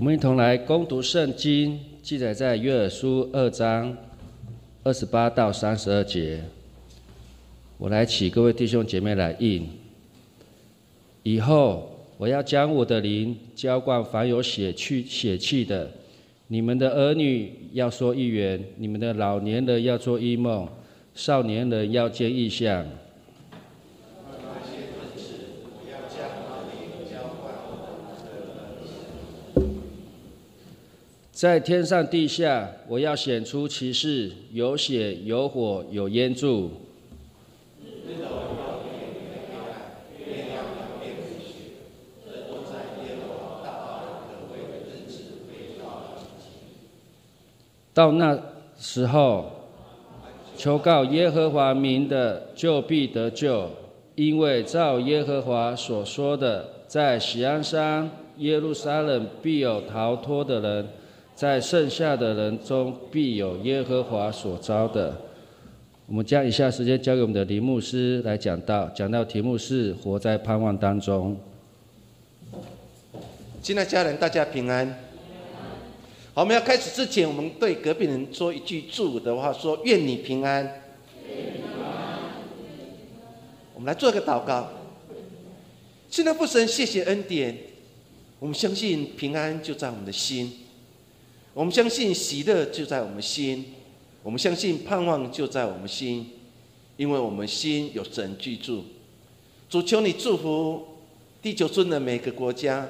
我们一同来攻读圣经，记载在约珥书二章二十八到三十二节。我来请各位弟兄姐妹来应。以后我要将我的灵浇灌凡有血气血气的，你们的儿女要说预言，你们的老年人要做异梦，少年人要见异象。在天上地下，我要显出其事，有血有火有烟柱。到那时候，求告耶和华名的就必得救，因为照耶和华所说的，在喜安山耶路撒冷必有逃脱的人。在剩下的人中，必有耶和华所招的。我们将以下时间交给我们的林牧师来讲到，讲到题目是“活在盼望当中”。亲爱家人，大家平安。好，我们要开始之前，我们对隔壁人说一句祝福的话，说：“愿你平安。”我们来做一个祷告。亲爱的父神，谢谢恩典。我们相信平安就在我们的心。我们相信喜乐就在我们心，我们相信盼望就在我们心，因为我们心有神居住。主求你祝福地球村的每个国家，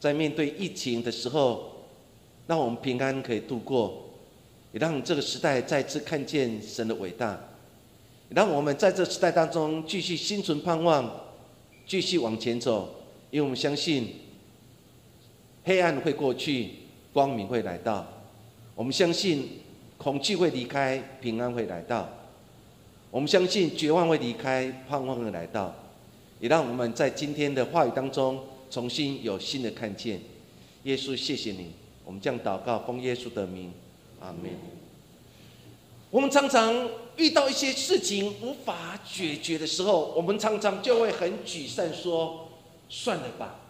在面对疫情的时候，让我们平安可以度过，也让这个时代再次看见神的伟大，让我们在这时代当中继续心存盼望，继续往前走，因为我们相信黑暗会过去。光明会来到，我们相信恐惧会离开，平安会来到。我们相信绝望会离开，盼望会来到。也让我们在今天的话语当中重新有新的看见。耶稣，谢谢你。我们这样祷告，奉耶稣的名，阿门。我们常常遇到一些事情无法解决的时候，我们常常就会很沮丧，说算了吧。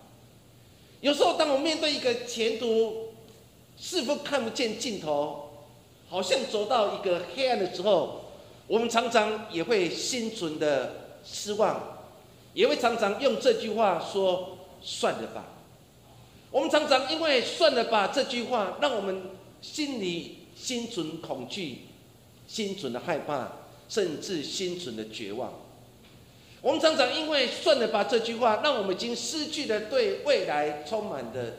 有时候，当我面对一个前途，是否看不见尽头？好像走到一个黑暗的时候，我们常常也会心存的失望，也会常常用这句话说：“算了吧。”我们常常因为“算了吧”这句话，让我们心里心存恐惧、心存的害怕，甚至心存的绝望。我们常常因为“算了吧”这句话，让我们已经失去了对未来充满的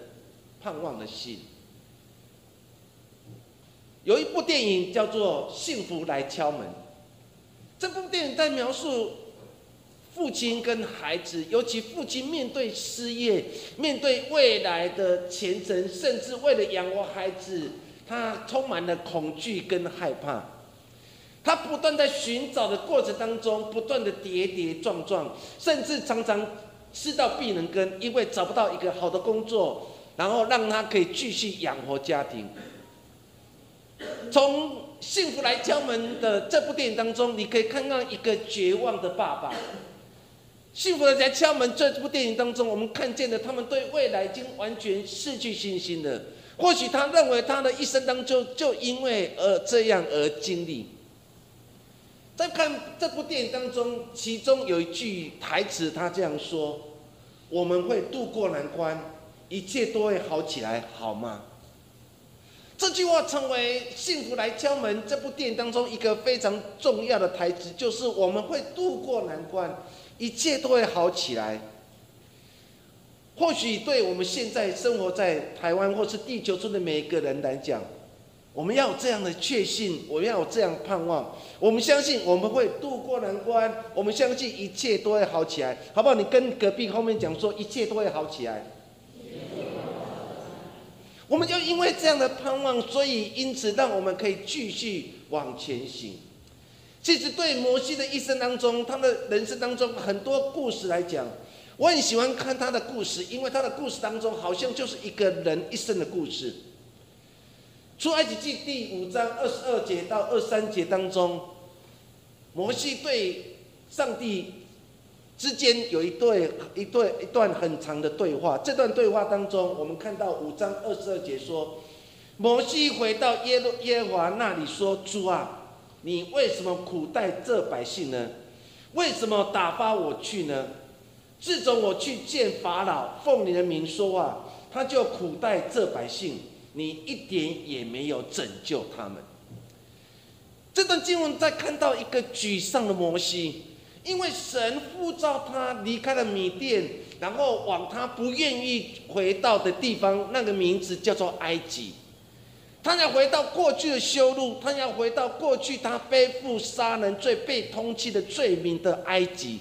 盼望的心。有一部电影叫做《幸福来敲门》，这部电影在描述父亲跟孩子，尤其父亲面对失业、面对未来的前程，甚至为了养活孩子，他充满了恐惧跟害怕。他不断在寻找的过程当中，不断的跌跌撞撞，甚至常常吃到病人根，因为找不到一个好的工作，然后让他可以继续养活家庭。从《幸福来敲门》的这部电影当中，你可以看到一个绝望的爸爸。《幸福来敲门》这部电影当中，我们看见了他们对未来已经完全失去信心了。或许他认为他的一生当中就因为而这样而经历。在看这部电影当中，其中有一句台词，他这样说：“我们会度过难关，一切都会好起来，好吗？”这句话成为《幸福来敲门》这部电影当中一个非常重要的台词，就是我们会度过难关，一切都会好起来。或许对我们现在生活在台湾或是地球村的每一个人来讲，我们要有这样的确信，我们要有这样盼望，我们相信我们会度过难关，我们相信一切都会好起来，好不好？你跟隔壁后面讲说，一切都会好起来。我们就因为这样的盼望，所以因此让我们可以继续往前行。其实对摩西的一生当中，他的人生当中很多故事来讲，我很喜欢看他的故事，因为他的故事当中好像就是一个人一生的故事。出埃及记第五章二十二节到二三节当中，摩西对上帝之间有一对一对一段很长的对话。这段对话当中，我们看到五章二十二节说，摩西回到耶路耶和华那里说：“主啊，你为什么苦待这百姓呢？为什么打发我去呢？自从我去见法老，奉你的名说话，他就苦待这百姓，你一点也没有拯救他们。”这段经文在看到一个沮丧的摩西。因为神呼召他离开了米甸，然后往他不愿意回到的地方，那个名字叫做埃及。他要回到过去的修路，他要回到过去他背负杀人罪、被通缉的罪名的埃及。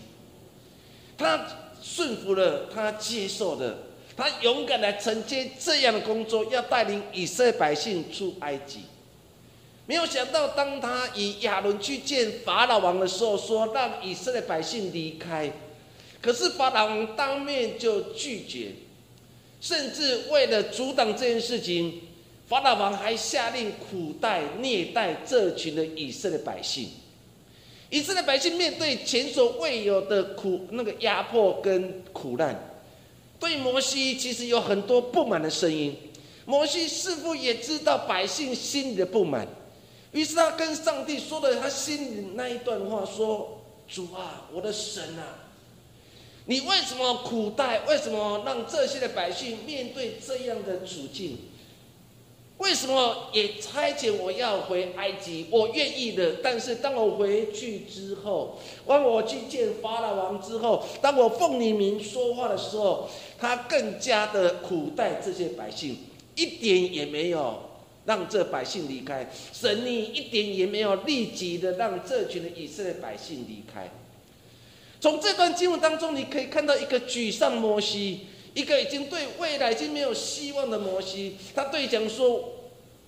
他顺服了，他接受了，他勇敢来承接这样的工作，要带领以色列百姓出埃及。没有想到，当他以亚伦去见法老王的时候，说让以色列百姓离开，可是法老王当面就拒绝，甚至为了阻挡这件事情，法老王还下令苦待、虐待这群的以色列百姓。以色列百姓面对前所未有的苦那个压迫跟苦难，对摩西其实有很多不满的声音。摩西似乎也知道百姓心里的不满。于是他跟上帝说了他心里那一段话：“说主啊，我的神啊，你为什么苦待？为什么让这些的百姓面对这样的处境？为什么也差遣我要回埃及？我愿意的。但是当我回去之后，当我去见法老王之后，当我奉你名说话的时候，他更加的苦待这些百姓，一点也没有。”让这百姓离开，神你一点也没有立即的让这群的以色列百姓离开。从这段经文当中，你可以看到一个沮丧摩西，一个已经对未来已经没有希望的摩西。他对讲说：“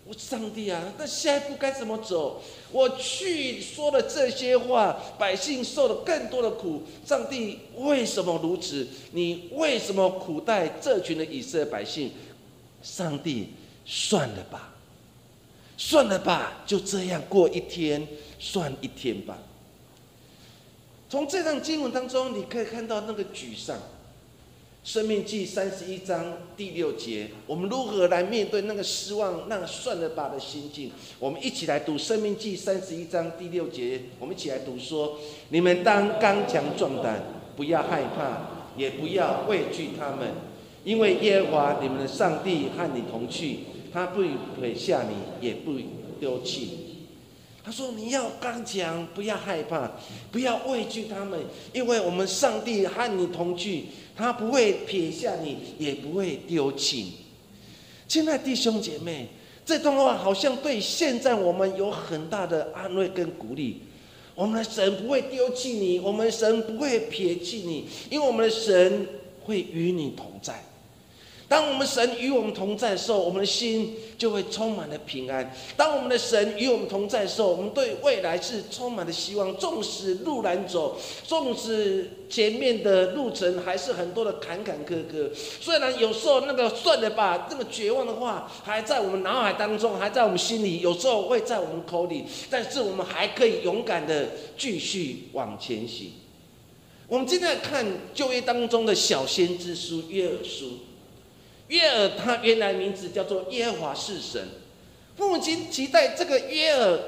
我上帝啊，那下一步该怎么走？我去说了这些话，百姓受了更多的苦。上帝为什么如此？你为什么苦待这群的以色列百姓？上帝，算了吧。”算了吧，就这样过一天算一天吧。从这段经文当中，你可以看到那个沮丧。生命记三十一章第六节，我们如何来面对那个失望、那个算了吧的心境？我们一起来读生命记三十一章第六节，我们一起来读说：你们当刚强壮胆，不要害怕，也不要畏惧他们，因为耶和华你们的上帝和你同去。他不撇下你，也不丢弃你。他说：“你要刚强，不要害怕，不要畏惧他们，因为我们上帝和你同去，他不会撇下你，也不会丢弃你。”亲爱的弟兄姐妹，这段话好像对现在我们有很大的安慰跟鼓励。我们的神不会丢弃你，我们的神不会撇弃你，因为我们的神会与你同在。当我们神与我们同在的时候，我们的心就会充满了平安。当我们的神与我们同在的时候，我们对未来是充满了希望。纵使路难走，纵使前面的路程还是很多的坎坎坷坷，虽然有时候那个算了吧，那么绝望的话还在我们脑海当中，还在我们心里，有时候会在我们口里，但是我们还可以勇敢的继续往前行。我们今天看就业当中的小先知书约珥书。约尔他原来名字叫做耶和华是神，父母亲期待这个约尔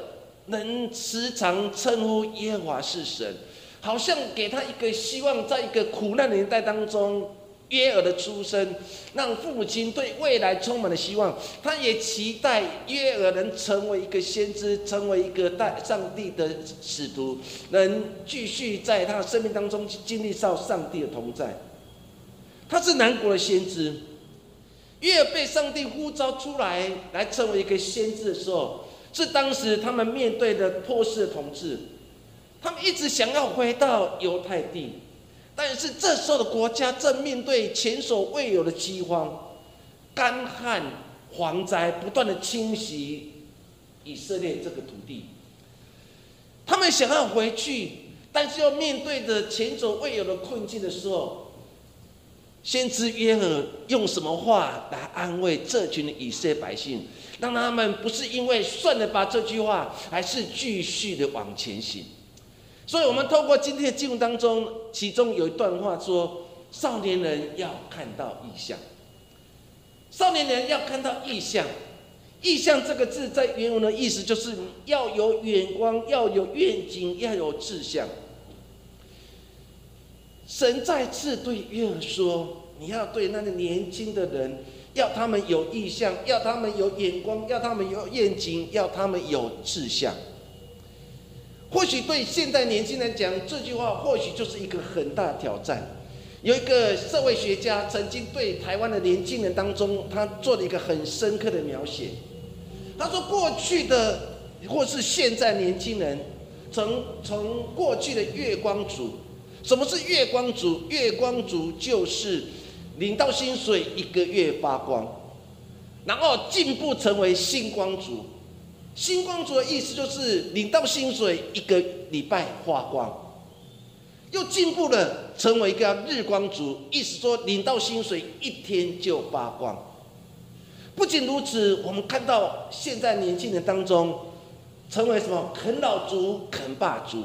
能时常称呼耶和华是神，好像给他一个希望，在一个苦难年代当中，约尔的出生让父母亲对未来充满了希望。他也期待约尔能成为一个先知，成为一个带上帝的使徒，能继续在他的生命当中经历到上帝的同在。他是南国的先知。越被上帝呼召出来，来成为一个先知的时候，是当时他们面对的波斯的统治，他们一直想要回到犹太地，但是这时候的国家正面对前所未有的饥荒、干旱、蝗灾，不断的侵袭以色列这个土地。他们想要回去，但是要面对着前所未有的困境的时候。先知约尔用什么话来安慰这群以色列百姓，让他们不是因为算了吧这句话，还是继续的往前行？所以，我们透过今天的经文当中，其中有一段话说：“少年人要看到异象。”少年人要看到异象。意象这个字在原文的意思就是要有眼光，要有愿景，要有志向。神再次对约尔说：“你要对那个年轻的人，要他们有意向，要他们有眼光，要他们有愿景，要他们有志向。”或许对现代年轻人讲这句话，或许就是一个很大的挑战。有一个社会学家曾经对台湾的年轻人当中，他做了一个很深刻的描写。他说：“过去的或是现在年轻人，从从过去的月光族，什么是月光族？月光族就是领到薪水一个月发光，然后进步成为星光族。星光族的意思就是领到薪水一个礼拜发光，又进步了成为一个日光族，意思说领到薪水一天就发光。”不仅如此，我们看到现在年轻人当中，成为什么啃老族、啃霸族。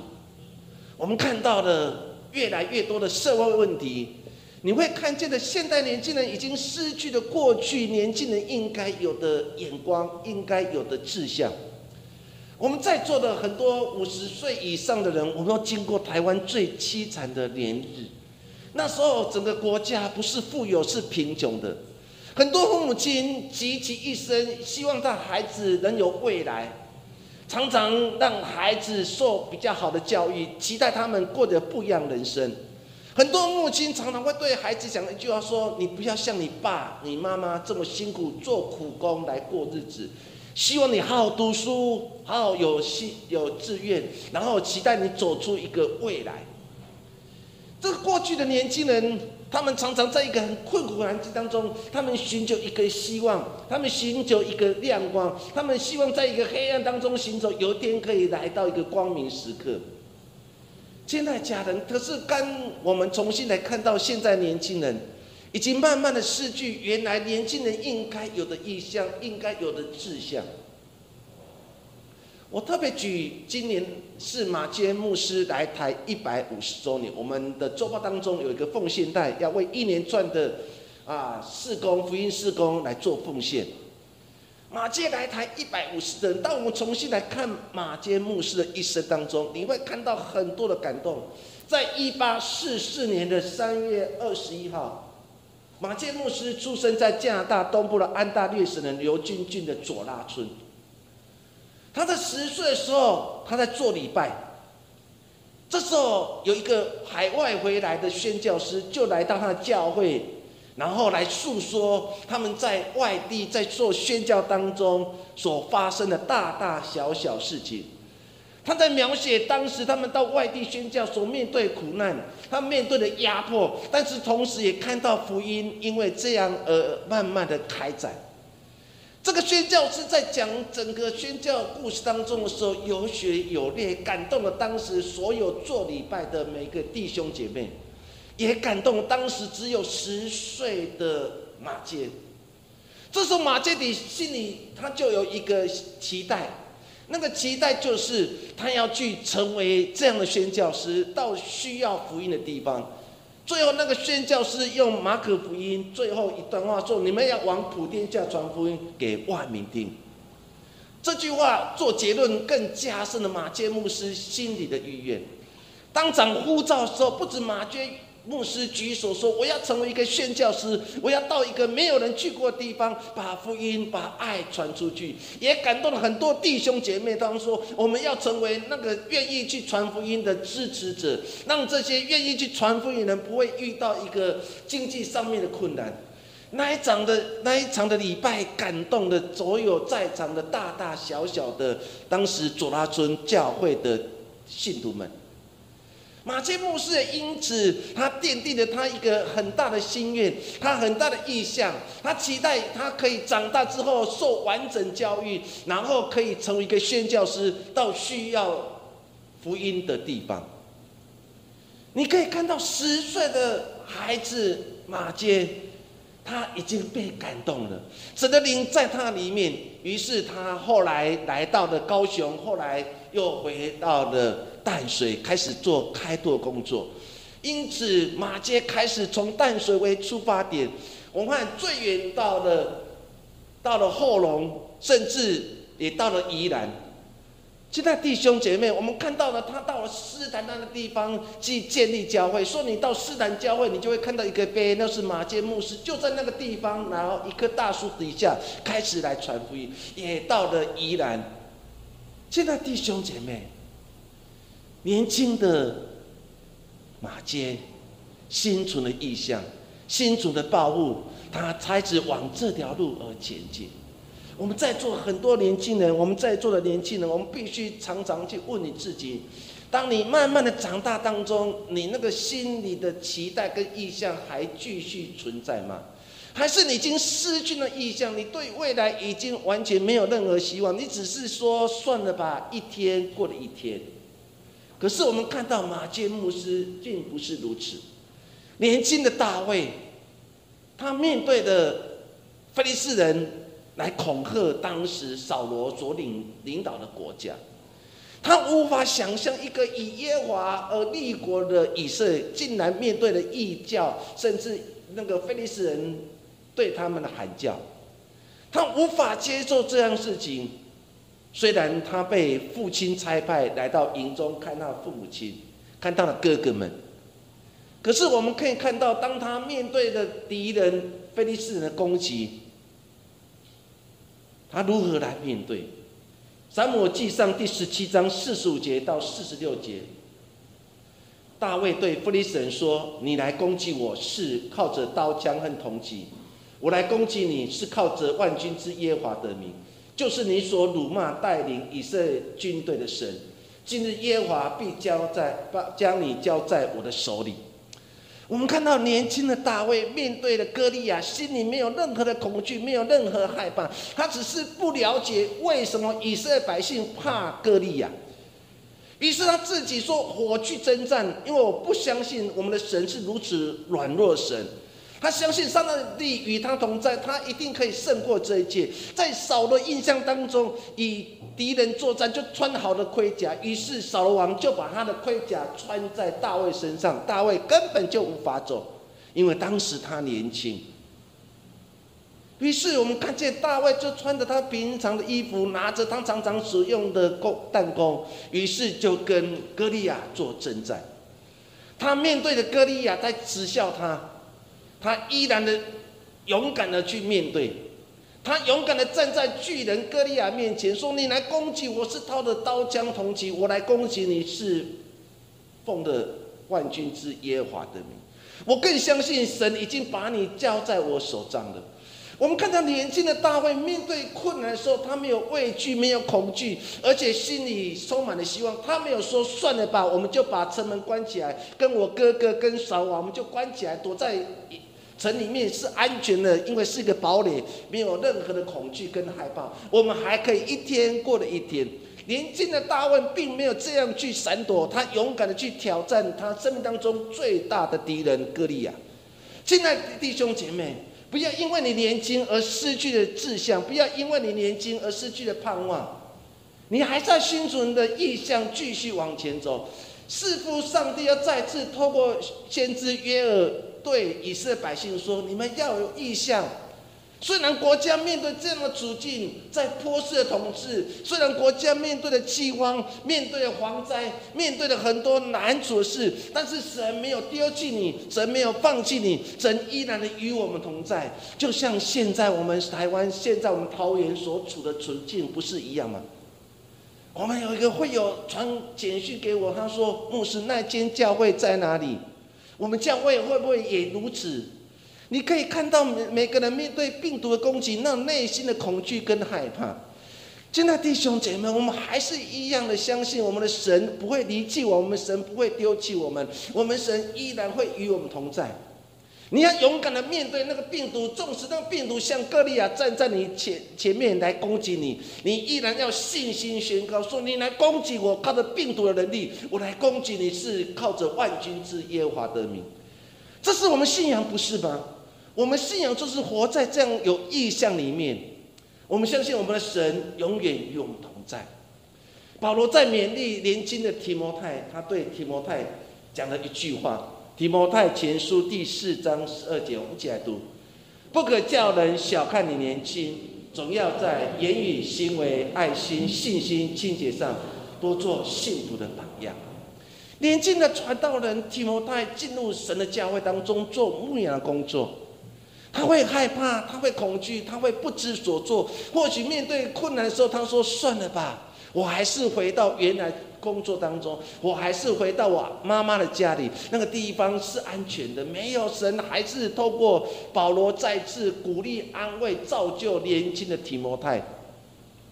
我们看到了越来越多的社会问题，你会看见的现代年轻人已经失去了过去年轻人应该有的眼光、应该有的志向。我们在座的很多五十岁以上的人，我们都经过台湾最凄惨的年日。那时候，整个国家不是富有，是贫穷的。很多父母亲集其一生，希望他孩子能有未来，常常让孩子受比较好的教育，期待他们过着不一样人生。很多母亲常常会对孩子讲一句话：说你不要像你爸、你妈妈这么辛苦做苦工来过日子，希望你好好读书，好好有心有志愿，然后期待你走出一个未来。这个过去的年轻人。他们常常在一个很困苦的环境当中，他们寻求一个希望，他们寻求一个亮光，他们希望在一个黑暗当中行走，有一天可以来到一个光明时刻。亲爱的家人，可是当我们重新来看到现在年轻人，已经慢慢的失去原来年轻人应该有的意向，应该有的志向。我特别举今年是马坚牧师来台一百五十周年，我们的周报当中有一个奉献袋，要为一连串的啊事工福音事工来做奉献。马坚来台一百五十人，当我们重新来看马坚牧师的一生当中，你会看到很多的感动。在一八四四年的三月二十一号，马坚牧师出生在加拿大东部的安大略省的刘军郡的左拉村。他在十岁的时候，他在做礼拜。这时候有一个海外回来的宣教师，就来到他的教会，然后来诉说他们在外地在做宣教当中所发生的大大小小事情。他在描写当时他们到外地宣教所面对苦难，他面对的压迫，但是同时也看到福音因为这样而慢慢的开展。这个宣教师在讲整个宣教故事当中的时候，有血有泪，感动了当时所有做礼拜的每个弟兄姐妹，也感动当时只有十岁的马杰。这时候马杰的心里他就有一个期待，那个期待就是他要去成为这样的宣教师，到需要福音的地方。最后，那个宣教师用马可福音最后一段话说：“你们要往普天下传福音给万民听。”这句话做结论，更加深了马坚牧师心里的意愿。当场呼召的时候，不止马坚。牧师举手说：“我要成为一个宣教师，我要到一个没有人去过的地方，把福音、把爱传出去。”也感动了很多弟兄姐妹。当说：“我们要成为那个愿意去传福音的支持者，让这些愿意去传福音的人不会遇到一个经济上面的困难。”那一场的那一场的礼拜，感动了所有在场的大大小小的当时左拉村教会的信徒们。马切牧师也因此，他奠定了他一个很大的心愿，他很大的意向，他期待他可以长大之后受完整教育，然后可以成为一个宣教师，到需要福音的地方。你可以看到十岁的孩子马杰，他已经被感动了，神的灵在他里面，于是他后来来到了高雄，后来又回到了。淡水开始做开拓工作，因此马街开始从淡水为出发点，我们看最远到了到了后龙，甚至也到了宜兰。现在弟兄姐妹，我们看到了他到了斯坦那个地方去建立教会。说你到斯坦教会，你就会看到一个碑，那是马街牧师就在那个地方，然后一棵大树底下开始来传福音。也到了宜兰。现在弟兄姐妹，年轻的马街，心存的意向，心存的抱负，他才子往这条路而前进。我们在座很多年轻人，我们在座的年轻人，我们必须常常去问你自己：当你慢慢的长大当中，你那个心里的期待跟意向还继续存在吗？还是你已经失去了意向？你对未来已经完全没有任何希望？你只是说算了吧，一天过了一天。可是我们看到马介牧师并不是如此。年轻的大卫，他面对的菲利士人。来恐吓当时扫罗所领领导的国家，他无法想象一个以耶华而立国的以色列，竟然面对了异教，甚至那个菲利斯人对他们的喊叫，他无法接受这样事情。虽然他被父亲差派来到营中看到父母亲，看到了哥哥们，可是我们可以看到，当他面对的敌人菲利斯人的攻击。他如何来面对？撒母记上第十七章四十五节到四十六节，大卫对弗利斯人说：“你来攻击我是靠着刀枪和铜戟，我来攻击你是靠着万军之耶和华的名，就是你所辱骂带领以色列军队的神。今日耶和华必交在把将你交在我的手里。”我们看到年轻的大卫面对了歌利亚，心里没有任何的恐惧，没有任何害怕，他只是不了解为什么以色列百姓怕歌利亚。于是他自己说：“我去征战，因为我不相信我们的神是如此软弱神。”他相信上帝与他同在，他一定可以胜过这一切。在扫罗印象当中，与敌人作战就穿好的盔甲，于是扫罗王就把他的盔甲穿在大卫身上，大卫根本就无法走，因为当时他年轻。于是我们看见大卫就穿着他平常的衣服，拿着他常常使用的弓弹弓，于是就跟歌利亚做征战。他面对着歌利亚在耻笑他。他依然的勇敢的去面对，他勇敢的站在巨人歌利亚面前，说：“你来攻击我是掏的刀枪铜戟，我来攻击你是奉的万军之耶和华的名。我更相信神已经把你交在我手上了。”我们看到年轻的大卫面对困难的时候，他没有畏惧，没有恐惧，而且心里充满了希望。他没有说：“算了吧，我们就把城门关起来，跟我哥哥跟嫂王，我们就关起来，躲在。”城里面是安全的，因为是一个堡垒，没有任何的恐惧跟害怕。我们还可以一天过了一天。年轻的大卫并没有这样去闪躲，他勇敢的去挑战他生命当中最大的敌人歌利亚。亲爱的弟兄姐妹，不要因为你年轻而失去了志向，不要因为你年轻而失去了盼望。你还在心存的意向继续往前走，似乎上帝要再次透过先知约尔。对以色列百姓说：“你们要有意向。虽然国家面对这样的处境，在波斯的统治；虽然国家面对的饥荒、面对的蝗灾、面对了很多难处的事，但是神没有丢弃你，神没有放弃你，神依然的与我们同在。就像现在我们台湾、现在我们桃园所处的处境，不是一样吗？我们有一个会友传简讯给我，他说：‘牧师，那间教会在哪里？’”我们教会会不会也如此？你可以看到每每个人面对病毒的攻击，那内心的恐惧跟害怕。现在弟兄姐妹，我们还是一样的相信我们的神不会离弃我们，神不会丢弃我们，我们神依然会与我们同在。你要勇敢的面对那个病毒，纵使那个病毒像歌利亚站在你前前面来攻击你，你依然要信心宣告说：“你来攻击我，靠着病毒的能力，我来攻击你是靠着万军之耶和华的名。”这是我们信仰，不是吗？我们信仰就是活在这样有意象里面。我们相信我们的神永远与我们同在。保罗在勉励年轻的提摩太，他对提摩太讲了一句话：提摩太前书第四章十二节，我们一起来读。不可叫人小看你年轻，总要在言语、行为、爱心、信心、清洁上多做信徒的榜样。年轻的传道人提摩太进入神的教会当中做牧羊工作，他会害怕，他会恐惧，他会不知所措。或许面对困难的时候，他说：“算了吧，我还是回到原来。”工作当中，我还是回到我妈妈的家里，那个地方是安全的，没有神，还是透过保罗再次鼓励、安慰、造就年轻的提摩太。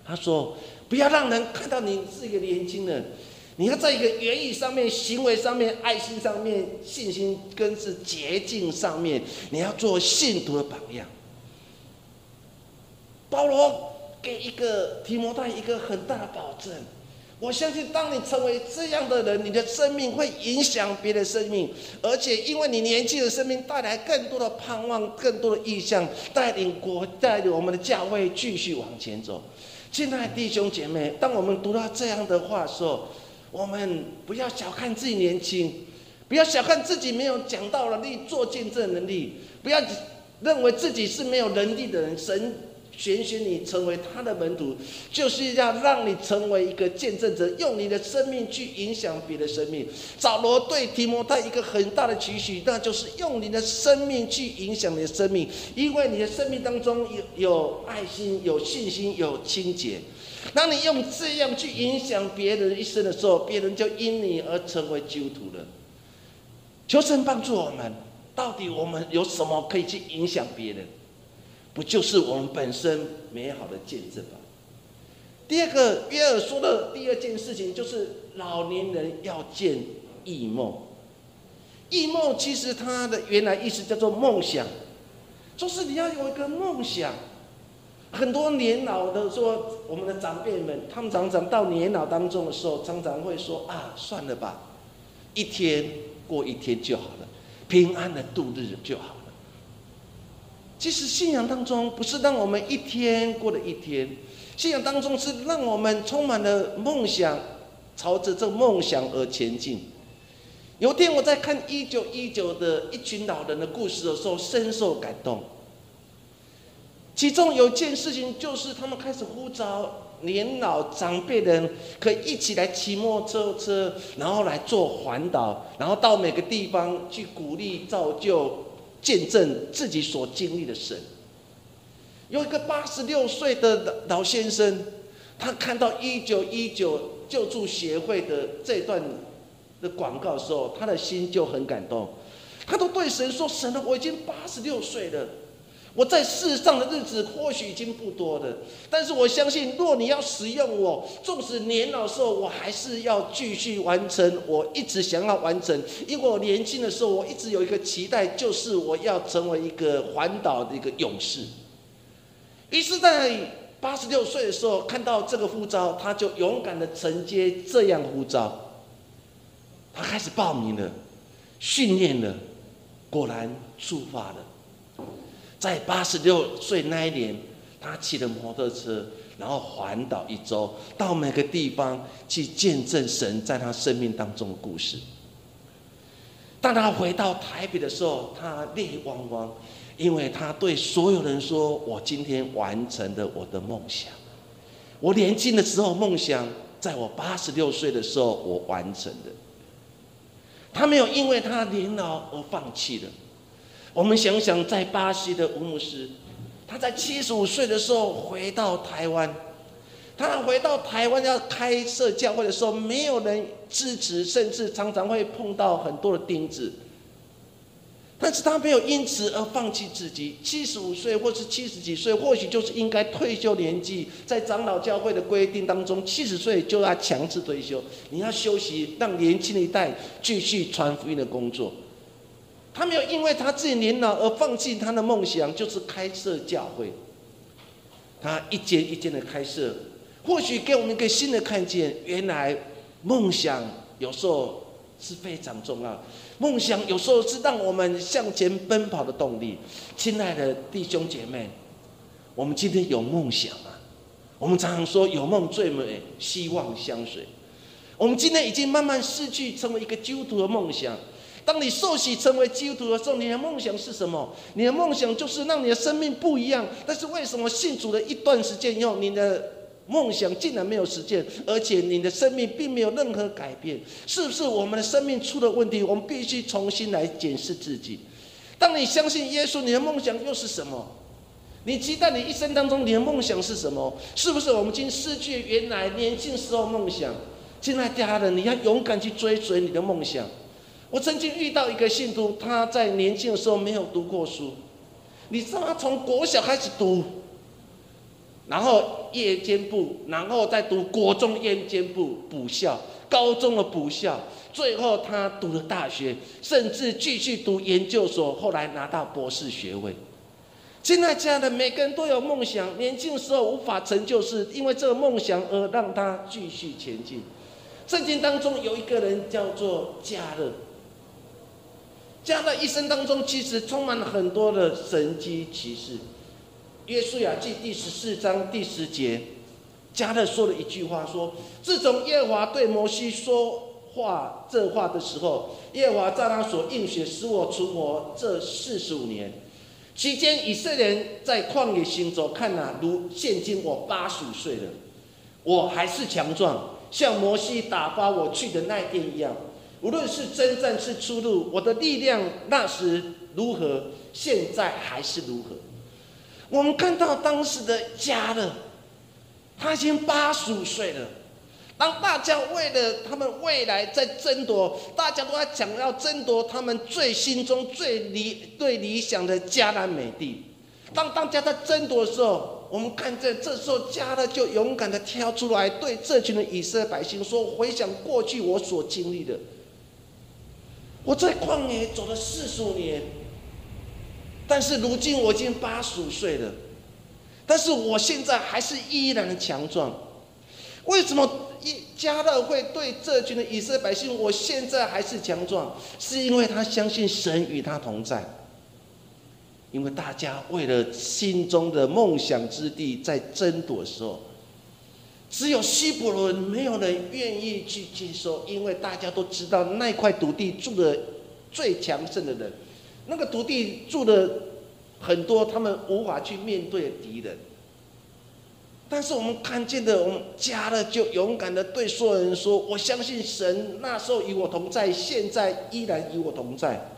他说：“不要让人看到你是一个年轻人，你要在一个言语上面、行为上面、爱心上面、信心跟是捷径上面，你要做信徒的榜样。”保罗给一个提摩太一个很大的保证。我相信，当你成为这样的人，你的生命会影响别的生命，而且因为你年轻的生命带来更多的盼望、更多的意向，带领国、带领我们的教会继续往前走。亲爱的弟兄姐妹，当我们读到这样的话的时候，我们不要小看自己年轻，不要小看自己没有讲道能力、做见证能力，不要认为自己是没有能力的人。神。选选你成为他的门徒，就是要让你成为一个见证者，用你的生命去影响别的生命。保罗对提摩太一个很大的期许，那就是用你的生命去影响你的生命，因为你的生命当中有有爱心、有信心、有清洁。当你用这样去影响别人一生的时候，别人就因你而成为基督徒了。求神帮助我们，到底我们有什么可以去影响别人？不就是我们本身美好的见证吗？第二个约尔说的第二件事情，就是老年人要见异梦。异梦其实它的原来意思叫做梦想，就是你要有一个梦想。很多年老的说，我们的长辈们，他们常常到年老当中的时候，常常会说：“啊，算了吧，一天过一天就好了，平安的度日就好。”其实信仰当中不是让我们一天过了一天，信仰当中是让我们充满了梦想，朝着这梦想而前进。有天我在看一九一九的一群老人的故事的时候，深受感动。其中有件事情就是他们开始呼召年老长辈人可以一起来骑摩托车，然后来做环岛，然后到每个地方去鼓励造就。见证自己所经历的神。有一个八十六岁的老先生，他看到一九一九救助协会的这段的广告的时候，他的心就很感动。他都对神说：“神啊，我已经八十六岁了。”我在世上的日子或许已经不多了，但是我相信，若你要使用我，纵使年老时候，我还是要继续完成我一直想要完成。因为我年轻的时候，我一直有一个期待，就是我要成为一个环岛的一个勇士。于是，在八十六岁的时候，看到这个呼召，他就勇敢的承接这样呼召，他开始报名了，训练了，果然出发了。在八十六岁那一年，他骑着摩托车，然后环岛一周，到每个地方去见证神在他生命当中的故事。当他回到台北的时候，他泪汪汪，因为他对所有人说：“我今天完成了我的梦想。我年轻的时候梦想，在我八十六岁的时候我完成的。他没有因为他年老而放弃了。”我们想想，在巴西的吴牧师，他在七十五岁的时候回到台湾，他回到台湾要开设教会的时候，没有人支持，甚至常常会碰到很多的钉子。但是他没有因此而放弃自己。七十五岁或是七十几岁，或许就是应该退休年纪。在长老教会的规定当中，七十岁就要强制退休，你要休息，让年轻的一代继续传福音的工作。他没有因为他自己年老而放弃他的梦想，就是开设教会。他一间一间的开设，或许给我们一个新的看见：原来梦想有时候是非常重要，梦想有时候是让我们向前奔跑的动力。亲爱的弟兄姐妹，我们今天有梦想吗？我们常常说有梦最美，希望相随。我们今天已经慢慢失去成为一个基督徒的梦想。当你受洗成为基督徒的时候，你的梦想是什么？你的梦想就是让你的生命不一样。但是为什么信主了一段时间以后，你的梦想竟然没有实现，而且你的生命并没有任何改变？是不是我们的生命出了问题？我们必须重新来检视自己。当你相信耶稣，你的梦想又是什么？你期待你一生当中你的梦想是什么？是不是我们已经失去原来年轻时候梦想？亲爱的家人，你要勇敢去追随你的梦想。我曾经遇到一个信徒，他在年轻的时候没有读过书，你知道他从国小开始读，然后夜间部，然后再读国中夜间部补校，高中的补校，最后他读了大学，甚至继续读研究所，后来拿到博士学位。现在家的每个人都有梦想，年轻的时候无法成就，是因为这个梦想而让他继续前进。圣经当中有一个人叫做加勒，加勒一生当中其实充满了很多的神机骑士。约书亚记第十四章第十节，加勒说了一句话说：“自从耶和华对摩西说话这话的时候，耶和华在他所应许使我存活这四十五年。”期间，以色列人在旷野行走，看呐，如现今我八十五岁了，我还是强壮，像摩西打发我去的那一天一样。无论是征战是出路，我的力量那时如何，现在还是如何。我们看到当时的加勒，他已经八十五岁了。当大家为了他们未来在争夺，大家都在想要争夺他们最心中最理最理想的迦南美地。当大家在争夺的时候，我们看见这时候加勒就勇敢的跳出来，对这群的以色列百姓说：“回想过去我所经历的，我在旷野走了四十五年，但是如今我已经八十五岁了，但是我现在还是依然强壮。为什么？”一加勒会对这群的以色列百姓，我现在还是强壮，是因为他相信神与他同在。因为大家为了心中的梦想之地在争夺的时候，只有希伯伦没有人愿意去接受，因为大家都知道那块土地住的最强盛的人，那个土地住的很多他们无法去面对的敌人。但是我们看见的，我们加了就勇敢的对所有人说：“我相信神，那时候与我同在，现在依然与我同在。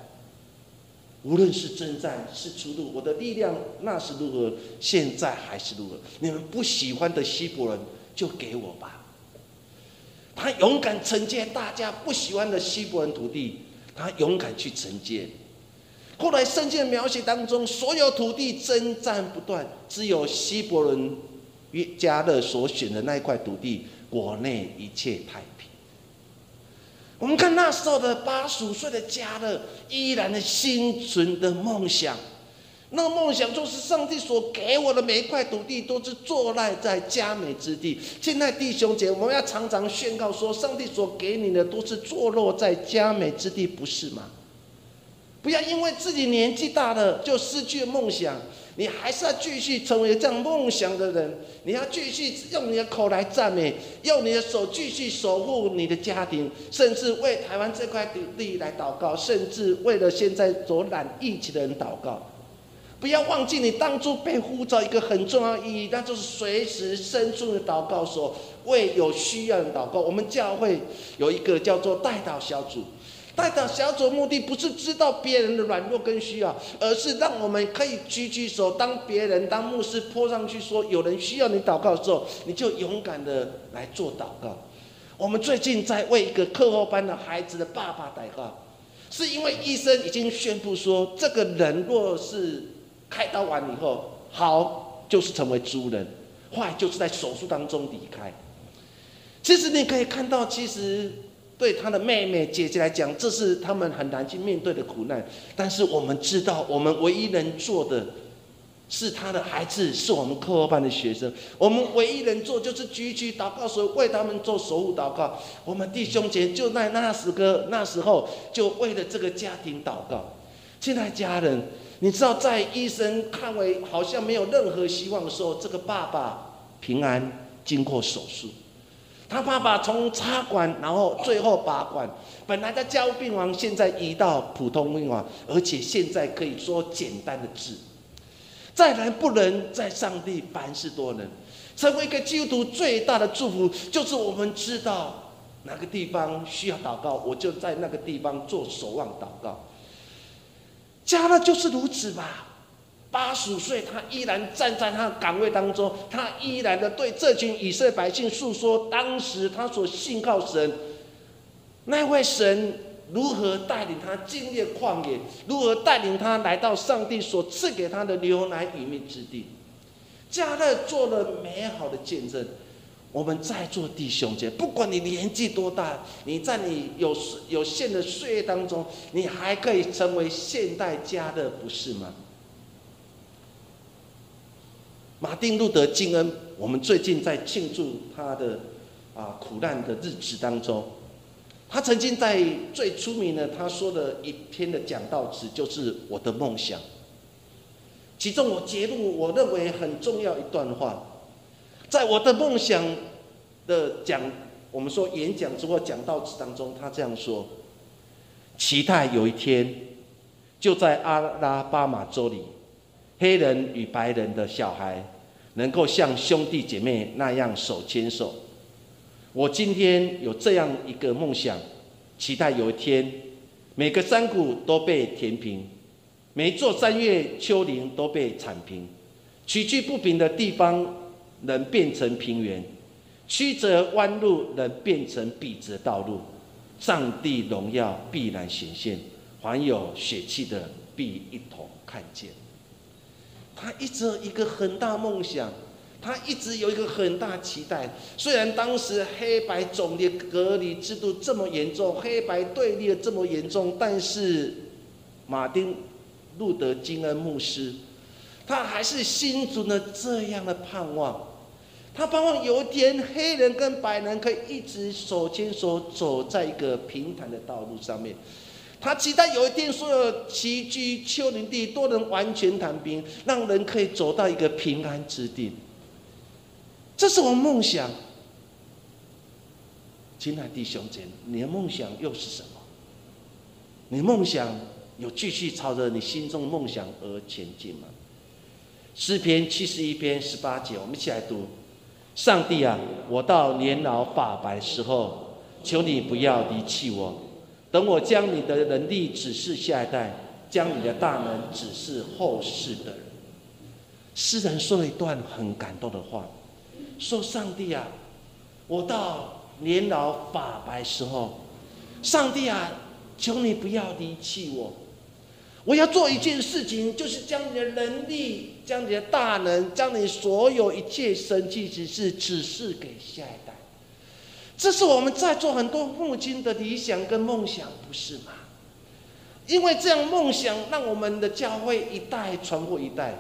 无论是征战是出路，我的力量那是如何，现在还是如何。你们不喜欢的希伯人就给我吧。”他勇敢承接大家不喜欢的希伯人土地，他勇敢去承接。后来圣经的描写当中，所有土地征战不断，只有希伯伦。约加勒所选的那一块土地，国内一切太平。我们看那时候的八十五岁的加勒，依然的心存的梦想，那个梦想就是上帝所给我的每一块土地，都是坐落在佳美之地。现在弟兄姐，我们要常常宣告说，上帝所给你的都是坐落在佳美之地，不是吗？不要因为自己年纪大了，就失去了梦想。你还是要继续成为这样梦想的人，你要继续用你的口来赞美，用你的手继续守护你的家庭，甚至为台湾这块土地来祷告，甚至为了现在所染疫情的人祷告。不要忘记你当初被呼召一个很重要的意义，那就是随时伸出的祷告手，为有需要的祷告。我们教会有一个叫做代祷小组。代祷小组目的不是知道别人的软弱跟需要，而是让我们可以举举手，当别人当牧师泼上去说有人需要你祷告的时候，你就勇敢的来做祷告。我们最近在为一个课后班的孩子的爸爸祷告，是因为医生已经宣布说，这个人若是开刀完以后好，就是成为猪人；坏，就是在手术当中离开。其实你可以看到，其实。对他的妹妹、姐姐来讲，这是他们很难去面对的苦难。但是我们知道，我们唯一能做的，是他的孩子，是我们课后班的学生。我们唯一能做，就是举举祷告时为他们做守护祷告。我们弟兄姐就在那时个那时候，就为了这个家庭祷告。现在家人，你知道，在医生看为好像没有任何希望的时候，这个爸爸平安经过手术。他爸爸从插管，然后最后拔管，本来在加护病房，现在移到普通病房，而且现在可以说简单的治。再来不能在上帝凡事多能，成为一个基督徒最大的祝福，就是我们知道哪个地方需要祷告，我就在那个地方做守望祷告。加勒就是如此吧。八十岁，他依然站在他的岗位当中，他依然的对这群以色列百姓诉说当时他所信靠神，那位神如何带领他经历旷野，如何带领他来到上帝所赐给他的牛奶与蜜之地。加勒做了美好的见证。我们在座弟兄姐，不管你年纪多大，你在你有有限的岁月当中，你还可以成为现代家的，不是吗？马丁路德金恩，我们最近在庆祝他的啊苦难的日子当中，他曾经在最出名的他说的一篇的讲道词，就是我的梦想。其中我揭露我认为很重要一段话，在我的梦想的讲，我们说演讲之或讲道词当中，他这样说：期待有一天，就在阿拉巴马州里。黑人与白人的小孩能够像兄弟姐妹那样手牵手。我今天有这样一个梦想，期待有一天，每个山谷都被填平，每座山岳丘陵都被铲平，崎岖不平的地方能变成平原，曲折弯路能变成笔直道路，上帝荣耀必然显现，凡有血气的必一同看见。他一直有一个很大梦想，他一直有一个很大期待。虽然当时黑白种的隔离制度这么严重，黑白对立这么严重，但是马丁路德金恩牧师，他还是心存了这样的盼望。他盼望有一天，黑人跟白人可以一直手牵手走在一个平坦的道路上面。他期待有一天，所有崎岖丘陵地都能完全躺平，让人可以走到一个平安之地。这是我梦想。亲爱的弟兄姐妹，你的梦想又是什么？你梦想有继续朝着你心中的梦想而前进吗？诗篇七十一篇十八节，我们一起来读：上帝啊，我到年老发白时候，求你不要离弃我。等我将你的能力指示下一代，将你的大能指示后世的人。诗人说了一段很感动的话，说：“上帝啊，我到年老发白时候，上帝啊，求你不要离弃我。我要做一件事情，就是将你的能力、将你的大能、将你所有一切神迹指示指示给下一代。”这是我们在座很多父亲的理想跟梦想，不是吗？因为这样梦想，让我们的教会一代传过一代，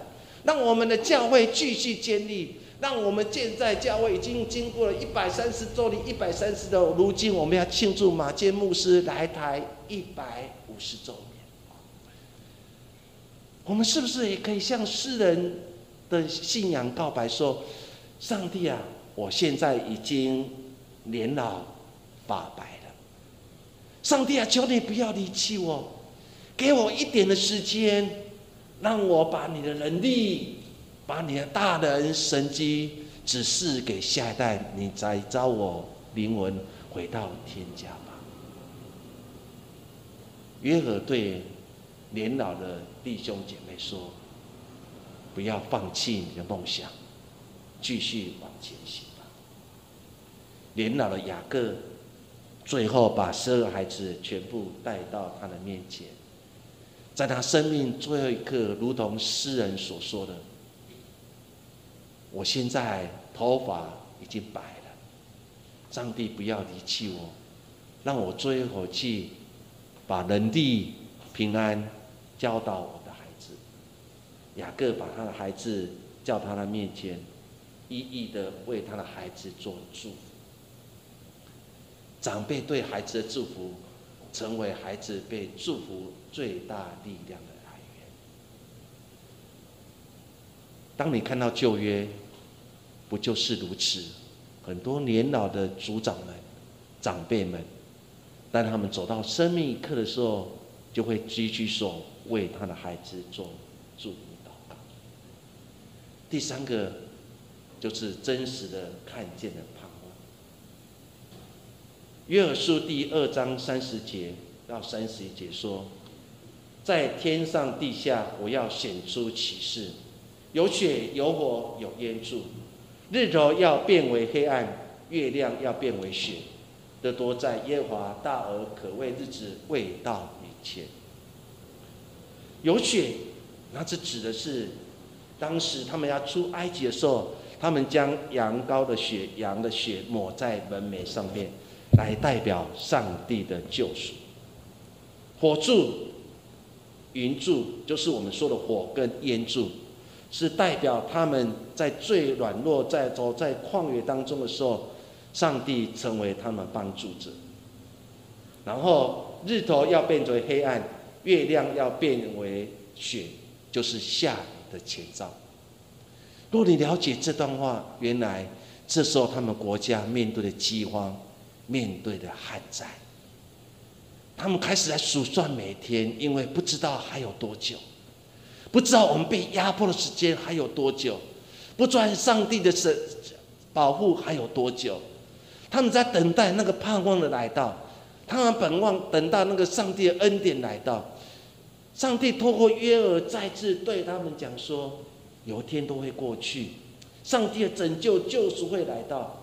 让我们的教会继续建立，让我们现在教会已经经过了一百三十周年，一百三十的如今，我们要庆祝马坚牧师来台一百五十周年。我们是不是也可以向世人的信仰告白说：“上帝啊，我现在已经。”年老发白了，上帝啊，求你不要离弃我，给我一点的时间，让我把你的能力、把你的大能神机指示给下一代，你再招我灵魂回到天家吧。约尔对年老的弟兄姐妹说：“不要放弃你的梦想，继续往前行吧。”年老的雅各，最后把十二孩子全部带到他的面前，在他生命最后一刻，如同诗人所说的：“我现在头发已经白了，上帝不要离弃我，让我最后一口气，把能力、平安交到我的孩子。”雅各把他的孩子叫他的面前，一一的为他的孩子做祝福。长辈对孩子的祝福，成为孩子被祝福最大力量的来源。当你看到旧约，不就是如此？很多年老的族长们、长辈们，当他们走到生命一刻的时候，就会举起手为他的孩子做祝福祷告。第三个就是真实的看见的盼望。约珥书第二章三十节到三十一节说：“在天上地下，我要显出启示，有血有火有烟柱。”日头要变为黑暗，月亮要变为血，的多在耶和华大而可畏日子未到以前。有血，那这指的是当时他们要出埃及的时候，他们将羊羔的血、羊的血抹在门楣上面，来代表上帝的救赎。火柱、云柱，就是我们说的火跟烟柱。是代表他们在最软弱、在走在旷野当中的时候，上帝成为他们帮助者。然后日头要变成黑暗，月亮要变为雪，就是下雨的前兆。若你了解这段话，原来这时候他们国家面对的饥荒，面对的旱灾，他们开始来数算每天，因为不知道还有多久。不知道我们被压迫的时间还有多久，不知道上帝的神保护还有多久，他们在等待那个盼望的来到，他们本望等到那个上帝的恩典来到，上帝透过约珥再次对他们讲说，有一天都会过去，上帝的拯救救赎会来到。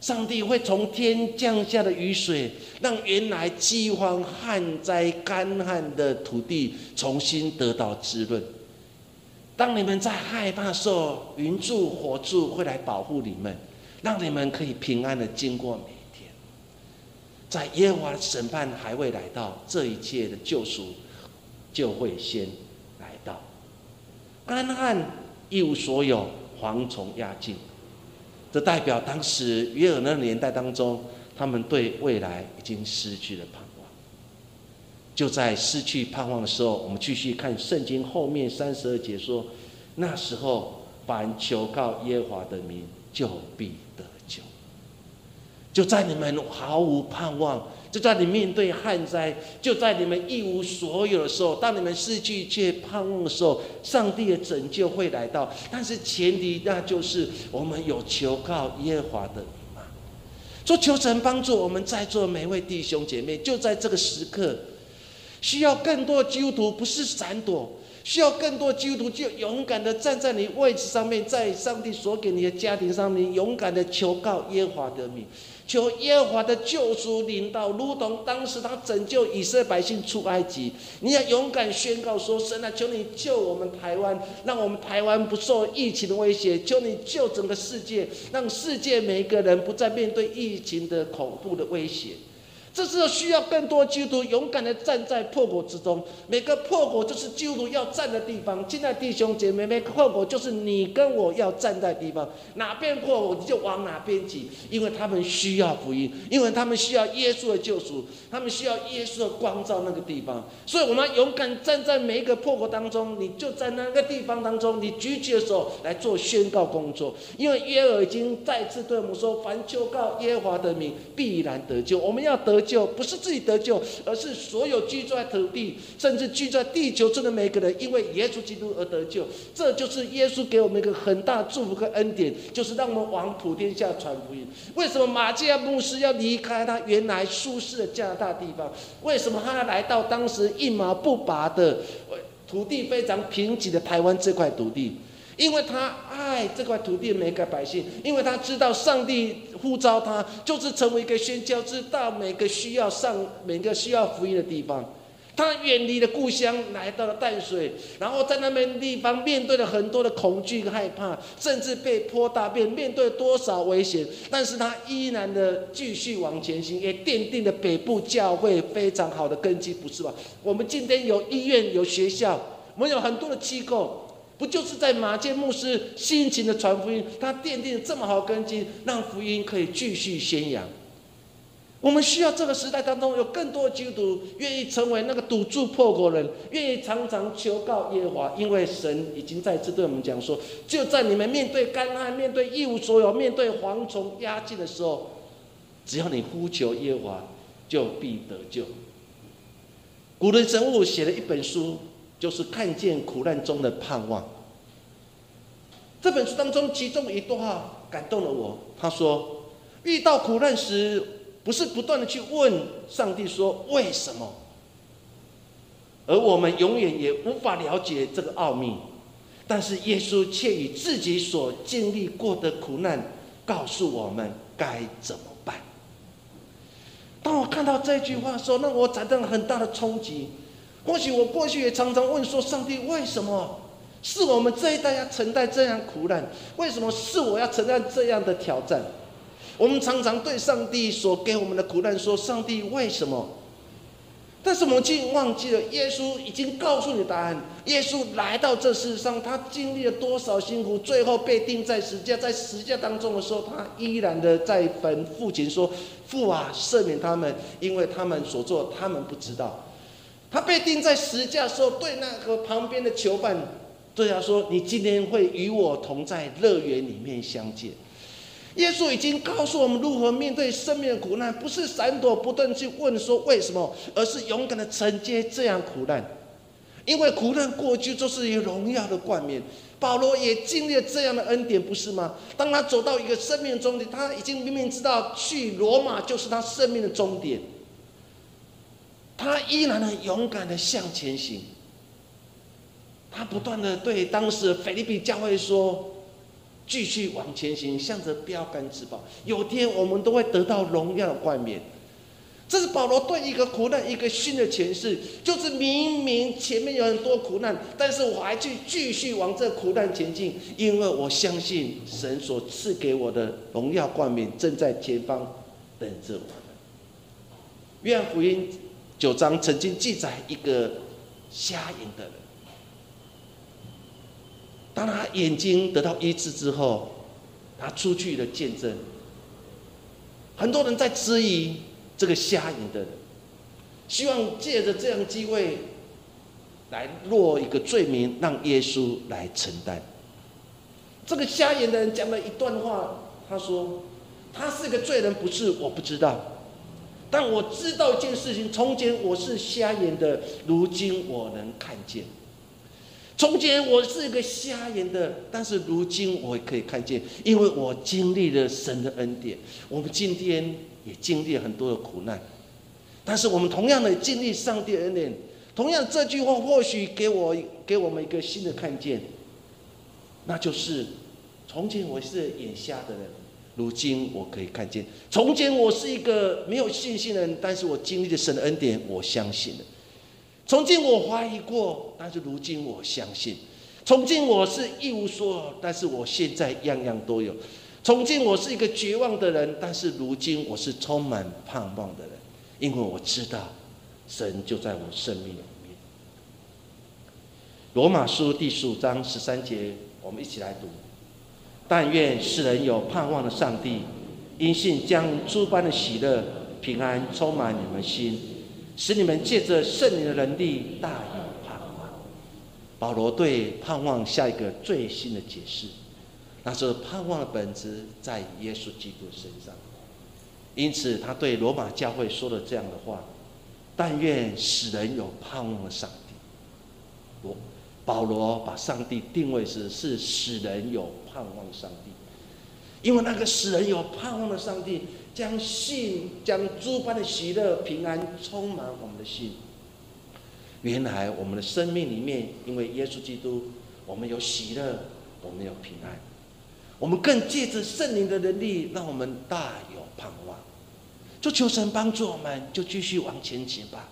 上帝会从天降下的雨水，让原来饥荒、旱灾、干旱的土地重新得到滋润。当你们在害怕的时候，云柱、火柱会来保护你们，让你们可以平安的经过。在耶和华的审判还未来到，这一切的救赎就会先来到。干旱一无所有，蝗虫压境。这代表当时约尔那年代当中，他们对未来已经失去了盼望。就在失去盼望的时候，我们继续看圣经后面三十二节说：“那时候，凡求告耶和华的名，就必得。”就在你们毫无盼望。就在你面对旱灾，就在你们一无所有的时候，当你们失去一切盼望的时候，上帝的拯救会来到。但是前提那就是我们有求告耶和华的名说求神帮助我们在座每位弟兄姐妹，就在这个时刻，需要更多基督徒不是闪躲，需要更多基督徒就勇敢的站在你位置上面，在上帝所给你的家庭上面，勇敢的求告耶和华的名。求耶和华的救赎领导，如同当时他拯救以色列百姓出埃及。你要勇敢宣告说：“神啊，求你救我们台湾，让我们台湾不受疫情的威胁。求你救整个世界，让世界每一个人不再面对疫情的恐怖的威胁。”这时候需要更多基督徒勇敢的站在破口之中。每个破口就是基督徒要站的地方。现在弟兄姐妹，每个破口就是你跟我要站在地方。哪边破口你就往哪边挤，因为他们需要福音，因为他们需要耶稣的救赎，他们需要耶稣的光照那个地方。所以我们要勇敢站在每一个破口当中，你就在那个地方当中，你举起的时候来做宣告工作。因为耶尔已经再次对我们说：“凡求告耶华的名，必然得救。”我们要得。救不是自己得救，而是所有居住在土地，甚至居住在地球上的每个人，因为耶稣基督而得救。这就是耶稣给我们一个很大祝福和恩典，就是让我们往普天下传福音。为什么马基亚牧师要离开他原来舒适的加拿大地方？为什么他来到当时一毛不拔的土地非常贫瘠的台湾这块土地？因为他爱这块土地的每个百姓，因为他知道上帝呼召他，就是成为一个宣教之道每个需要上每个需要福音的地方。他远离了故乡，来到了淡水，然后在那边地方面对了很多的恐惧害怕，甚至被泼大便，面对多少危险，但是他依然的继续往前行，也奠定了北部教会非常好的根基，不是吧？我们今天有医院，有学校，我们有很多的机构。不就是在马建牧师辛勤的传福音，他奠定了这么好根基，让福音可以继续宣扬。我们需要这个时代当中有更多的基督徒愿意成为那个堵住破口人，愿意常常求告耶和华，因为神已经再次对我们讲说：就在你们面对干旱、面对一无所有、面对蝗虫压境的时候，只要你呼求耶和华，就必得救。古人神物写了一本书，就是看见苦难中的盼望。这本书当中，其中一段话感动了我。他说：遇到苦难时，不是不断的去问上帝说为什么，而我们永远也无法了解这个奥秘。但是耶稣却以自己所经历过的苦难，告诉我们该怎么办。当我看到这句话的时候，那我产生了很大的冲击。或许我过去也常常问说：上帝为什么是我们这一代要承担这样苦难？为什么是我要承担这样的挑战？我们常常对上帝所给我们的苦难说：“上帝为什么？”但是我们竟忘记了，耶稣已经告诉你答案。耶稣来到这世上，他经历了多少辛苦，最后被钉在十字架，在十字架当中的时候，他依然的在吩父亲说：“父啊，赦免他们，因为他们所做，他们不知道。”他被钉在十字架的时候，对那个旁边的囚犯对他说：“你今天会与我同在乐园里面相见。”耶稣已经告诉我们如何面对生命的苦难，不是闪躲不断去问说为什么，而是勇敢的承接这样苦难。因为苦难过去就是一个荣耀的冠冕。保罗也经历了这样的恩典，不是吗？当他走到一个生命的终点，他已经明明知道去罗马就是他生命的终点，他依然很勇敢的向前行。他不断的对当时的菲律宾教会说。继续往前行，向着标杆直跑。有天我们都会得到荣耀冠冕。这是保罗对一个苦难一个新的诠释，就是明明前面有很多苦难，但是我还去继续往这苦难前进，因为我相信神所赐给我的荣耀冠冕正在前方等着我们。愿福音九章曾经记载一个瞎眼的人。当他眼睛得到医治之后，他出去的见证，很多人在质疑这个瞎眼的人，希望借着这样机会来落一个罪名，让耶稣来承担。这个瞎眼的人讲了一段话，他说：“他是个罪人，不是我不知道，但我知道一件事情：从前我是瞎眼的，如今我能看见。”从前我是一个瞎眼的，但是如今我可以看见，因为我经历了神的恩典。我们今天也经历了很多的苦难，但是我们同样的经历上帝恩典。同样这句话或许给我给我们一个新的看见，那就是从前我是眼瞎的人，如今我可以看见。从前我是一个没有信心的人，但是我经历了神的恩典，我相信了。从前我怀疑过，但是如今我相信；从今我是一无所有，但是我现在样样都有；从今我是一个绝望的人，但是如今我是充满盼望的人，因为我知道神就在我生命里面。罗马书第十五章十三节，我们一起来读：但愿世人有盼望的上帝，因信将诸般的喜乐、平安充满你们心。使你们借着圣灵的能力大有盼望。保罗对盼望下一个最新的解释，那是盼望的本质在耶稣基督身上。因此，他对罗马教会说了这样的话：“但愿使人有盼望的上帝。”我保罗把上帝定位是是使人有盼望上帝，因为那个使人有盼望的上帝。将信将诸般的喜乐平安充满我们的心。原来我们的生命里面，因为耶稣基督，我们有喜乐，我们有平安，我们更借着圣灵的能力，让我们大有盼望。就求神帮助我们，就继续往前行吧。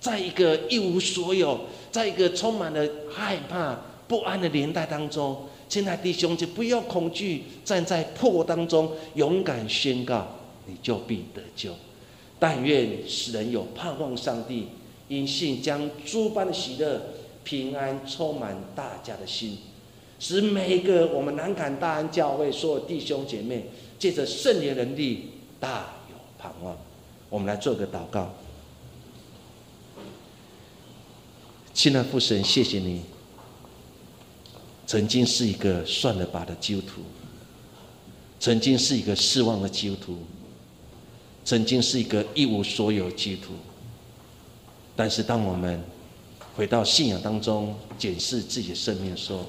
在一个一无所有，在一个充满了害怕不安的年代当中，亲爱的弟兄就不要恐惧，站在破当中，勇敢宣告。你就必得救。但愿使人有盼望，上帝因信将诸般的喜乐、平安充满大家的心，使每一个我们南坎大安教会所有弟兄姐妹，借着圣灵能力，大有盼望。我们来做个祷告。亲爱的父神，谢谢你，曾经是一个算了吧的基督徒，曾经是一个失望的基督徒，曾经是一个一无所有基督徒。但是，当我们回到信仰当中检视自己的生命的时候，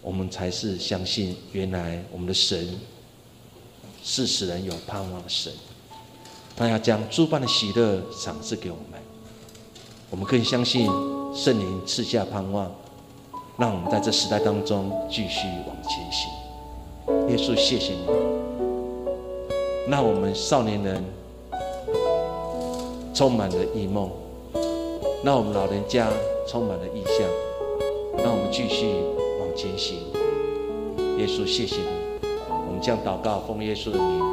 我们才是相信，原来我们的神是使人有盼望的神。他要将诸般的喜乐赏赐给我们，我们更相信圣灵赐下盼望，让我们在这时代当中继续往前行。耶稣，谢谢你，让我们少年人充满了异梦，让我们老人家充满了意象，让我们继续往前行。耶稣，谢谢你，我们将祷告奉耶稣的名。